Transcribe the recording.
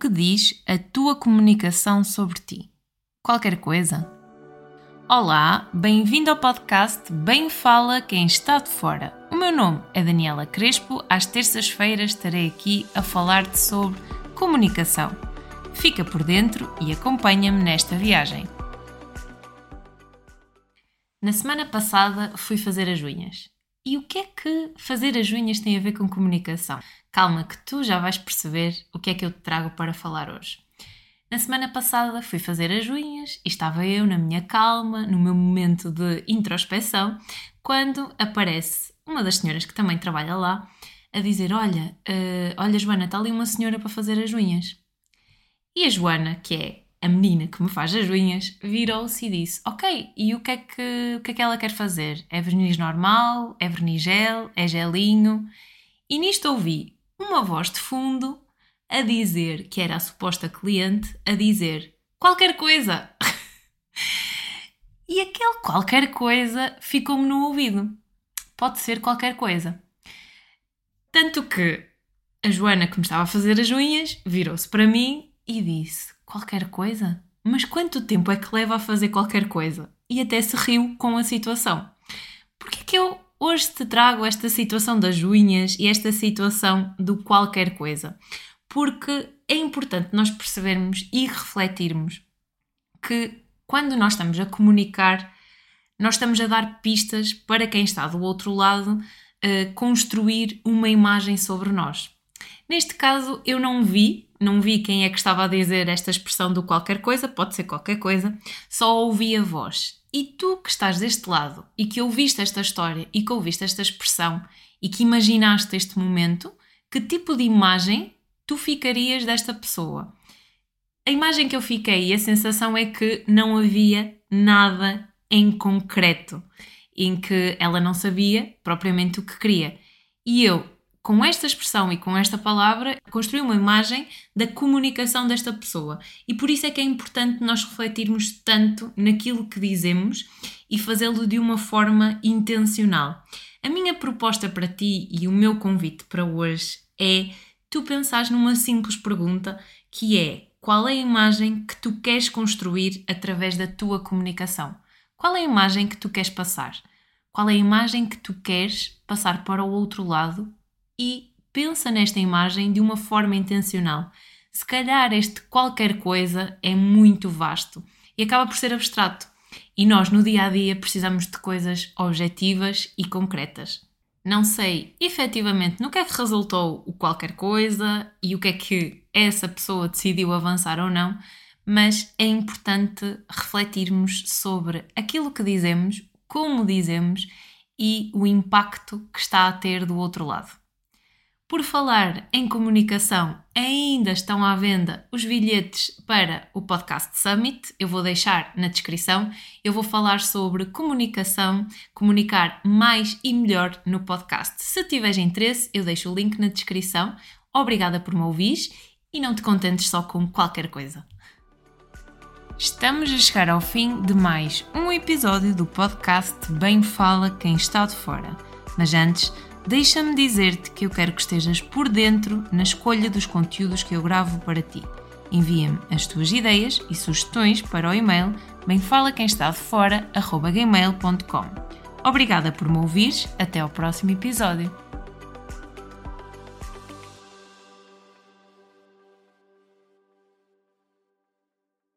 que diz a tua comunicação sobre ti? Qualquer coisa? Olá, bem-vindo ao podcast Bem Fala Quem Está de Fora. O meu nome é Daniela Crespo. Às terças-feiras estarei aqui a falar-te sobre comunicação. Fica por dentro e acompanha-me nesta viagem. Na semana passada fui fazer as unhas. E o que é que fazer as unhas tem a ver com comunicação? Calma, que tu já vais perceber o que é que eu te trago para falar hoje. Na semana passada fui fazer as unhas e estava eu na minha calma, no meu momento de introspeção, quando aparece uma das senhoras que também trabalha lá a dizer: Olha, uh, olha, Joana, está ali uma senhora para fazer as unhas. E a Joana, que é a menina que me faz as unhas virou-se e disse: Ok, e o que, é que, o que é que ela quer fazer? É verniz normal? É verniz gel? É gelinho? E nisto ouvi uma voz de fundo a dizer, que era a suposta cliente, a dizer qualquer coisa. e aquele qualquer coisa ficou-me no ouvido. Pode ser qualquer coisa. Tanto que a Joana, que me estava a fazer as unhas, virou-se para mim e disse: Qualquer coisa? Mas quanto tempo é que leva a fazer qualquer coisa? E até se riu com a situação. Porquê que eu hoje te trago esta situação das unhas e esta situação do qualquer coisa? Porque é importante nós percebermos e refletirmos que quando nós estamos a comunicar, nós estamos a dar pistas para quem está do outro lado uh, construir uma imagem sobre nós. Neste caso, eu não vi não vi quem é que estava a dizer esta expressão do qualquer coisa, pode ser qualquer coisa, só ouvi a voz. E tu que estás deste lado e que ouviste esta história e que ouviste esta expressão e que imaginaste este momento, que tipo de imagem tu ficarias desta pessoa? A imagem que eu fiquei e a sensação é que não havia nada em concreto, em que ela não sabia propriamente o que queria. E eu com esta expressão e com esta palavra, construir uma imagem da comunicação desta pessoa. E por isso é que é importante nós refletirmos tanto naquilo que dizemos e fazê-lo de uma forma intencional. A minha proposta para ti e o meu convite para hoje é tu pensares numa simples pergunta que é qual é a imagem que tu queres construir através da tua comunicação? Qual é a imagem que tu queres passar? Qual é a imagem que tu queres passar para o outro lado e pensa nesta imagem de uma forma intencional. Se calhar este qualquer coisa é muito vasto e acaba por ser abstrato. E nós no dia a dia precisamos de coisas objetivas e concretas. Não sei efetivamente no que é que resultou o qualquer coisa e o que é que essa pessoa decidiu avançar ou não, mas é importante refletirmos sobre aquilo que dizemos, como dizemos e o impacto que está a ter do outro lado. Por falar em comunicação, ainda estão à venda os bilhetes para o Podcast Summit. Eu vou deixar na descrição. Eu vou falar sobre comunicação, comunicar mais e melhor no podcast. Se tiveres interesse, eu deixo o link na descrição. Obrigada por me ouvir e não te contentes só com qualquer coisa. Estamos a chegar ao fim de mais um episódio do podcast Bem Fala Quem Está de Fora. Mas antes, Deixa-me dizer-te que eu quero que estejas por dentro na escolha dos conteúdos que eu gravo para ti. Envia-me as tuas ideias e sugestões para o e-mail bemfalaquemestadefora.gmail.com Obrigada por me ouvires, até ao próximo episódio.